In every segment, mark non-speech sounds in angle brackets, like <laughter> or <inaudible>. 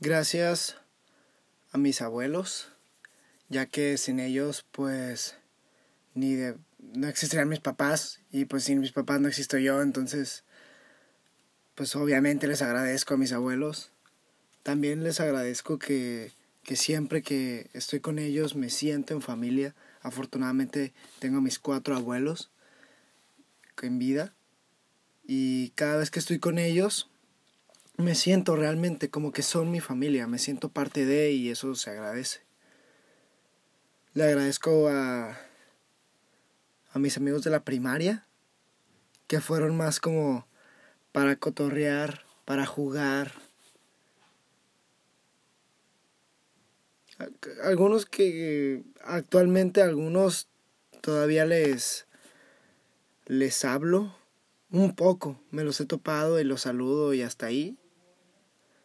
Gracias a mis abuelos, ya que sin ellos pues ni de no existirían mis papás y pues sin mis papás no existo yo, entonces pues obviamente les agradezco a mis abuelos. También les agradezco que, que siempre que estoy con ellos me siento en familia. Afortunadamente tengo a mis cuatro abuelos en vida y cada vez que estoy con ellos me siento realmente como que son mi familia, me siento parte de y eso se agradece. Le agradezco a, a mis amigos de la primaria, que fueron más como para cotorrear, para jugar. Algunos que actualmente algunos todavía les les hablo un poco, me los he topado y los saludo y hasta ahí.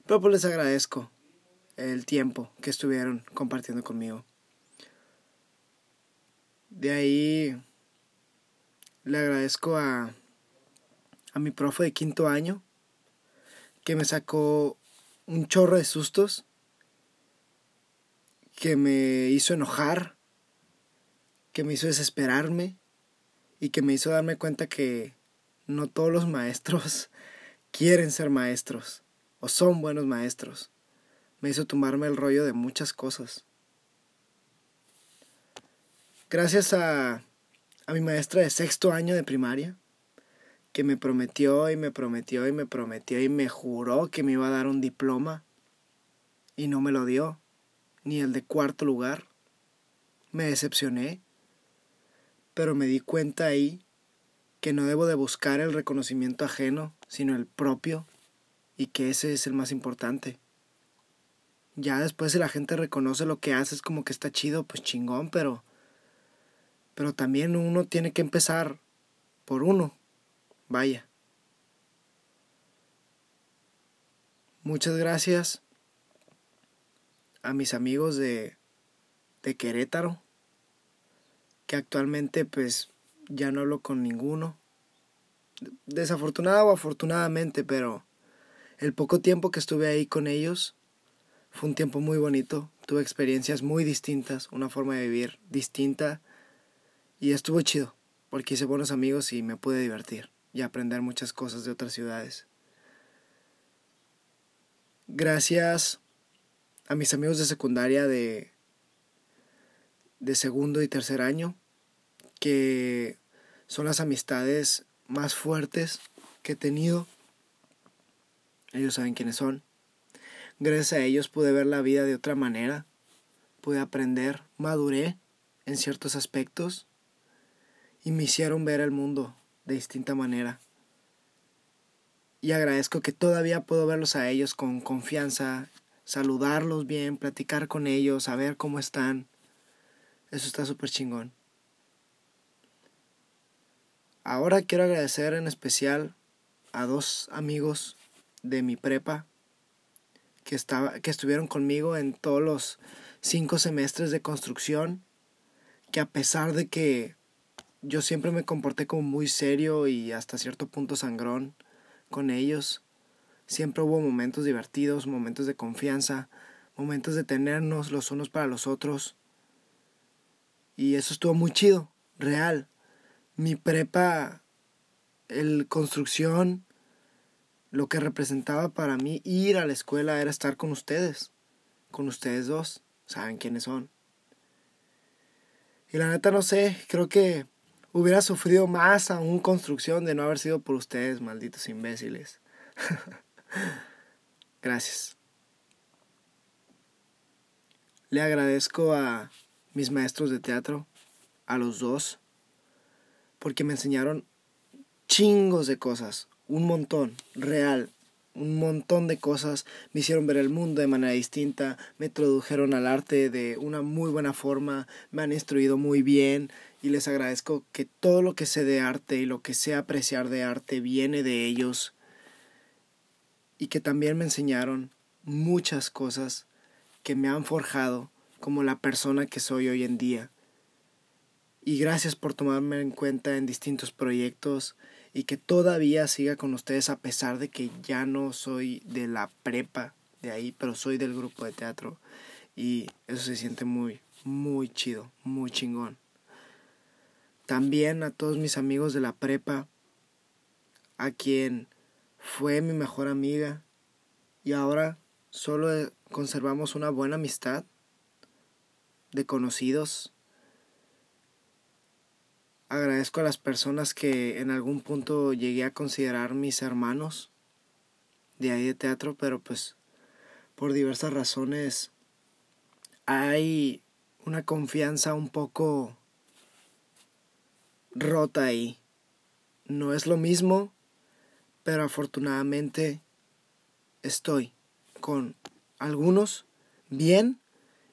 Pero pues les agradezco el tiempo que estuvieron compartiendo conmigo. De ahí le agradezco a, a mi profe de quinto año que me sacó un chorro de sustos, que me hizo enojar, que me hizo desesperarme y que me hizo darme cuenta que no todos los maestros <laughs> quieren ser maestros o son buenos maestros. Me hizo tomarme el rollo de muchas cosas. Gracias a, a mi maestra de sexto año de primaria, que me prometió y me prometió y me prometió y me juró que me iba a dar un diploma y no me lo dio, ni el de cuarto lugar. Me decepcioné, pero me di cuenta ahí que no debo de buscar el reconocimiento ajeno, sino el propio, y que ese es el más importante. Ya después si la gente reconoce lo que haces como que está chido, pues chingón, pero pero también uno tiene que empezar por uno. Vaya. Muchas gracias a mis amigos de de Querétaro que actualmente pues ya no hablo con ninguno. Desafortunado o afortunadamente, pero el poco tiempo que estuve ahí con ellos fue un tiempo muy bonito. Tuve experiencias muy distintas, una forma de vivir distinta y estuvo chido porque hice buenos amigos y me pude divertir y aprender muchas cosas de otras ciudades. Gracias a mis amigos de secundaria de, de segundo y tercer año que son las amistades más fuertes que he tenido. Ellos saben quiénes son. Gracias a ellos pude ver la vida de otra manera, pude aprender, maduré en ciertos aspectos y me hicieron ver el mundo de distinta manera. Y agradezco que todavía puedo verlos a ellos con confianza, saludarlos bien, platicar con ellos, saber cómo están. Eso está súper chingón. Ahora quiero agradecer en especial a dos amigos de mi prepa que, estaba, que estuvieron conmigo en todos los cinco semestres de construcción, que a pesar de que yo siempre me comporté como muy serio y hasta cierto punto sangrón con ellos, siempre hubo momentos divertidos, momentos de confianza, momentos de tenernos los unos para los otros. Y eso estuvo muy chido, real mi prepa, el construcción, lo que representaba para mí ir a la escuela era estar con ustedes, con ustedes dos, saben quiénes son. Y la neta no sé, creo que hubiera sufrido más aún construcción de no haber sido por ustedes, malditos imbéciles. <laughs> Gracias. Le agradezco a mis maestros de teatro, a los dos, porque me enseñaron chingos de cosas, un montón, real, un montón de cosas, me hicieron ver el mundo de manera distinta, me introdujeron al arte de una muy buena forma, me han instruido muy bien y les agradezco que todo lo que sé de arte y lo que sé apreciar de arte viene de ellos. Y que también me enseñaron muchas cosas que me han forjado como la persona que soy hoy en día. Y gracias por tomarme en cuenta en distintos proyectos y que todavía siga con ustedes a pesar de que ya no soy de la prepa, de ahí, pero soy del grupo de teatro y eso se siente muy, muy chido, muy chingón. También a todos mis amigos de la prepa, a quien fue mi mejor amiga y ahora solo conservamos una buena amistad de conocidos. Agradezco a las personas que en algún punto llegué a considerar mis hermanos de ahí de teatro, pero pues por diversas razones hay una confianza un poco rota ahí. No es lo mismo, pero afortunadamente estoy con algunos bien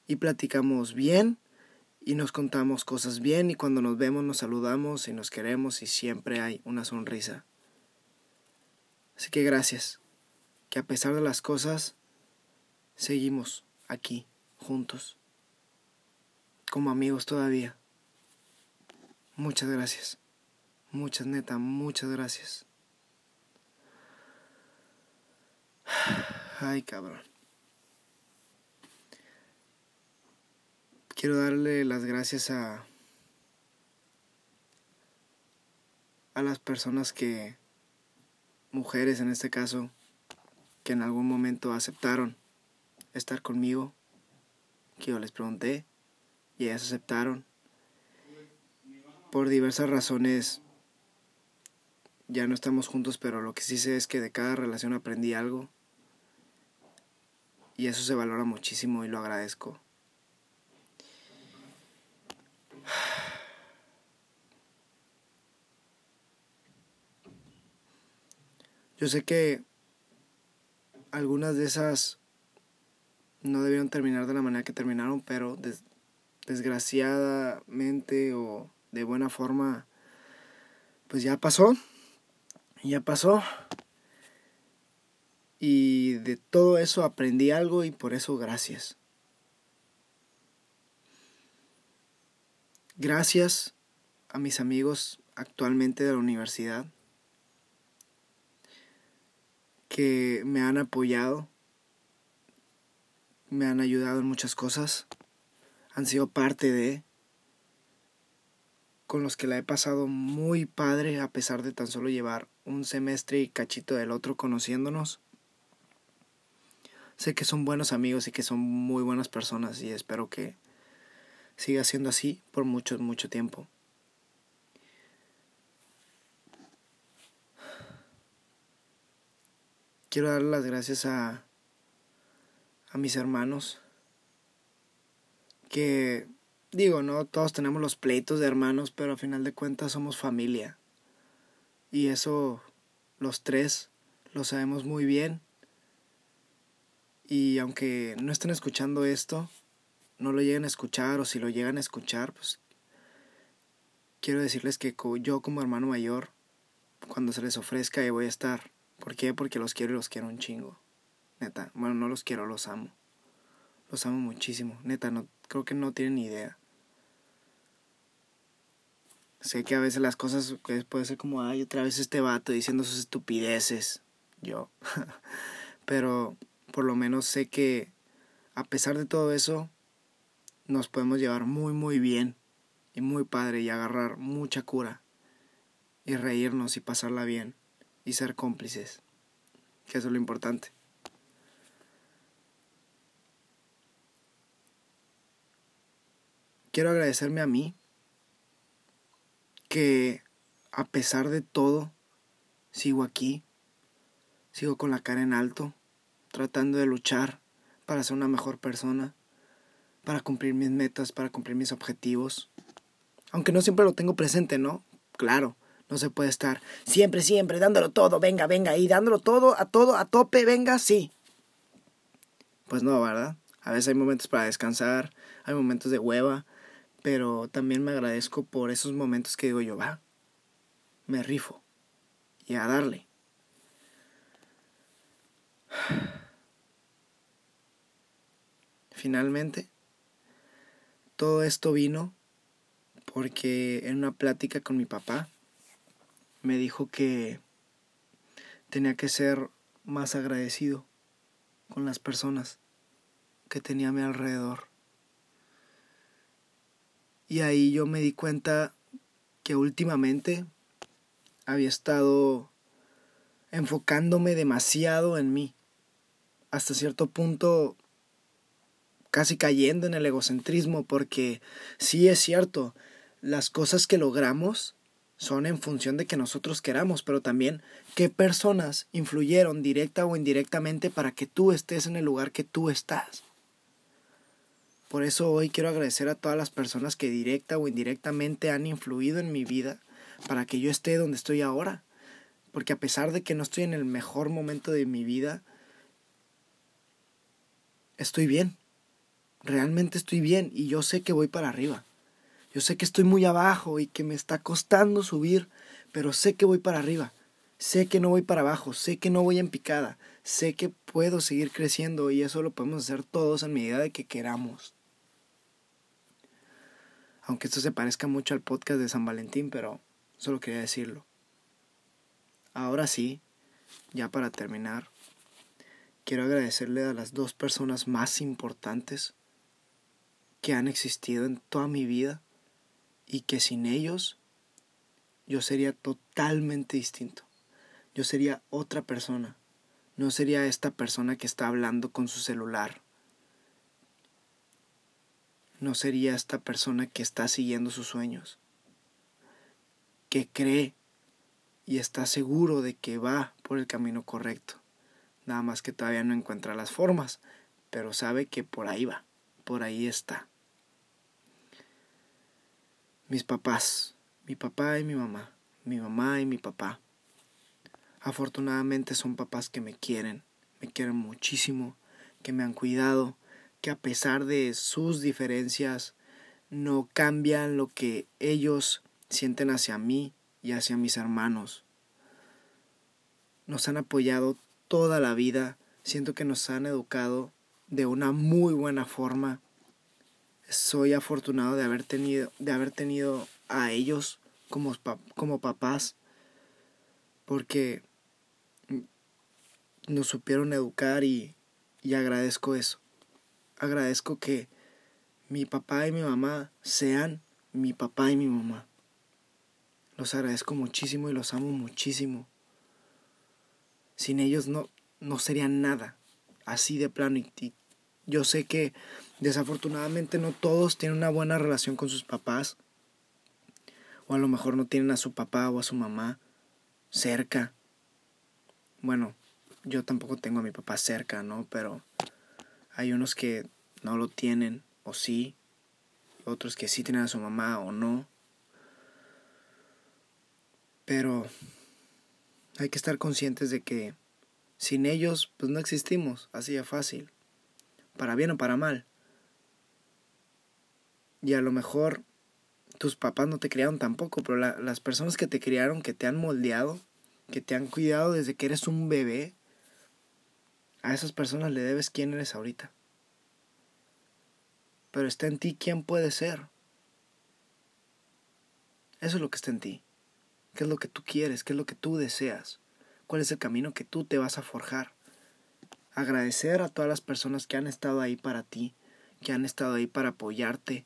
y platicamos bien y nos contamos cosas bien y cuando nos vemos nos saludamos y nos queremos y siempre hay una sonrisa. Así que gracias, que a pesar de las cosas, seguimos aquí, juntos, como amigos todavía. Muchas gracias, muchas neta, muchas gracias. <sighs> Ay, cabrón. Quiero darle las gracias a a las personas que mujeres en este caso que en algún momento aceptaron estar conmigo, que yo les pregunté y ellas aceptaron. Por diversas razones ya no estamos juntos, pero lo que sí sé es que de cada relación aprendí algo y eso se valora muchísimo y lo agradezco. Yo sé que algunas de esas no debieron terminar de la manera que terminaron, pero desgraciadamente o de buena forma, pues ya pasó, ya pasó. Y de todo eso aprendí algo y por eso gracias. Gracias a mis amigos actualmente de la universidad que me han apoyado, me han ayudado en muchas cosas, han sido parte de, con los que la he pasado muy padre a pesar de tan solo llevar un semestre y cachito del otro conociéndonos. Sé que son buenos amigos y que son muy buenas personas y espero que siga siendo así por mucho, mucho tiempo. Quiero dar las gracias a, a mis hermanos que digo, no todos tenemos los pleitos de hermanos, pero a final de cuentas somos familia. Y eso los tres lo sabemos muy bien y aunque no estén escuchando esto, no lo lleguen a escuchar o si lo llegan a escuchar, pues quiero decirles que yo como hermano mayor, cuando se les ofrezca, ahí voy a estar. ¿Por qué? Porque los quiero y los quiero un chingo. Neta, bueno, no los quiero, los amo. Los amo muchísimo. Neta, no, creo que no tienen ni idea. Sé que a veces las cosas pues, puede ser como, ay, otra vez este vato diciendo sus estupideces. Yo. <laughs> Pero por lo menos sé que a pesar de todo eso, nos podemos llevar muy, muy bien y muy padre y agarrar mucha cura y reírnos y pasarla bien y ser cómplices, que eso es lo importante. Quiero agradecerme a mí que a pesar de todo sigo aquí, sigo con la cara en alto tratando de luchar para ser una mejor persona, para cumplir mis metas, para cumplir mis objetivos. Aunque no siempre lo tengo presente, ¿no? Claro, no se puede estar siempre, siempre dándolo todo, venga, venga, y dándolo todo, a todo, a tope, venga, sí. Pues no, ¿verdad? A veces hay momentos para descansar, hay momentos de hueva, pero también me agradezco por esos momentos que digo yo, va, me rifo y a darle. Finalmente, todo esto vino porque en una plática con mi papá me dijo que tenía que ser más agradecido con las personas que tenía a mi alrededor. Y ahí yo me di cuenta que últimamente había estado enfocándome demasiado en mí. Hasta cierto punto casi cayendo en el egocentrismo porque sí es cierto, las cosas que logramos son en función de que nosotros queramos, pero también qué personas influyeron directa o indirectamente para que tú estés en el lugar que tú estás. Por eso hoy quiero agradecer a todas las personas que directa o indirectamente han influido en mi vida para que yo esté donde estoy ahora. Porque a pesar de que no estoy en el mejor momento de mi vida, estoy bien. Realmente estoy bien y yo sé que voy para arriba. Yo sé que estoy muy abajo y que me está costando subir, pero sé que voy para arriba. Sé que no voy para abajo, sé que no voy en picada, sé que puedo seguir creciendo y eso lo podemos hacer todos en medida de que queramos. Aunque esto se parezca mucho al podcast de San Valentín, pero solo quería decirlo. Ahora sí, ya para terminar, quiero agradecerle a las dos personas más importantes que han existido en toda mi vida y que sin ellos yo sería totalmente distinto. Yo sería otra persona. No sería esta persona que está hablando con su celular. No sería esta persona que está siguiendo sus sueños. Que cree y está seguro de que va por el camino correcto. Nada más que todavía no encuentra las formas, pero sabe que por ahí va, por ahí está mis papás, mi papá y mi mamá, mi mamá y mi papá. Afortunadamente son papás que me quieren, me quieren muchísimo, que me han cuidado, que a pesar de sus diferencias no cambian lo que ellos sienten hacia mí y hacia mis hermanos. Nos han apoyado toda la vida, siento que nos han educado de una muy buena forma soy afortunado de haber tenido, de haber tenido a ellos como, como papás, porque nos supieron educar y, y agradezco eso. Agradezco que mi papá y mi mamá sean mi papá y mi mamá. Los agradezco muchísimo y los amo muchísimo. Sin ellos no, no serían nada. Así de plano. y yo sé que Desafortunadamente no todos tienen una buena relación con sus papás. O a lo mejor no tienen a su papá o a su mamá cerca. Bueno, yo tampoco tengo a mi papá cerca, ¿no? Pero hay unos que no lo tienen o sí. Otros que sí tienen a su mamá o no. Pero hay que estar conscientes de que sin ellos pues no existimos, así de fácil, para bien o para mal. Y a lo mejor tus papás no te criaron tampoco, pero las personas que te criaron, que te han moldeado, que te han cuidado desde que eres un bebé, a esas personas le debes quién eres ahorita. Pero está en ti quién puede ser. Eso es lo que está en ti. ¿Qué es lo que tú quieres? ¿Qué es lo que tú deseas? ¿Cuál es el camino que tú te vas a forjar? Agradecer a todas las personas que han estado ahí para ti, que han estado ahí para apoyarte,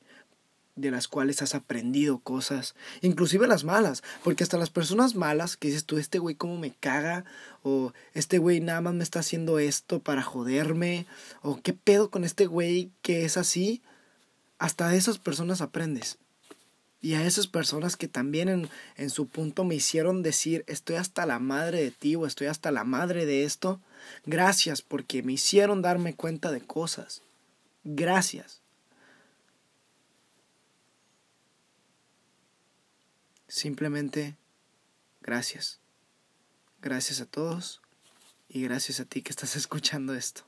de las cuales has aprendido cosas, inclusive las malas, porque hasta las personas malas que dices tú, este güey cómo me caga, o este güey nada más me está haciendo esto para joderme, o qué pedo con este güey que es así, hasta de esas personas aprendes. Y a esas personas que también en, en su punto me hicieron decir, estoy hasta la madre de ti o estoy hasta la madre de esto, gracias porque me hicieron darme cuenta de cosas. Gracias. Simplemente gracias. Gracias a todos y gracias a ti que estás <laughs> escuchando esto.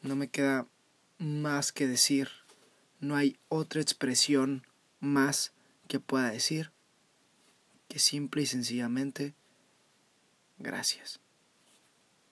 No me queda más que decir, no hay otra expresión más que pueda decir que simple y sencillamente gracias.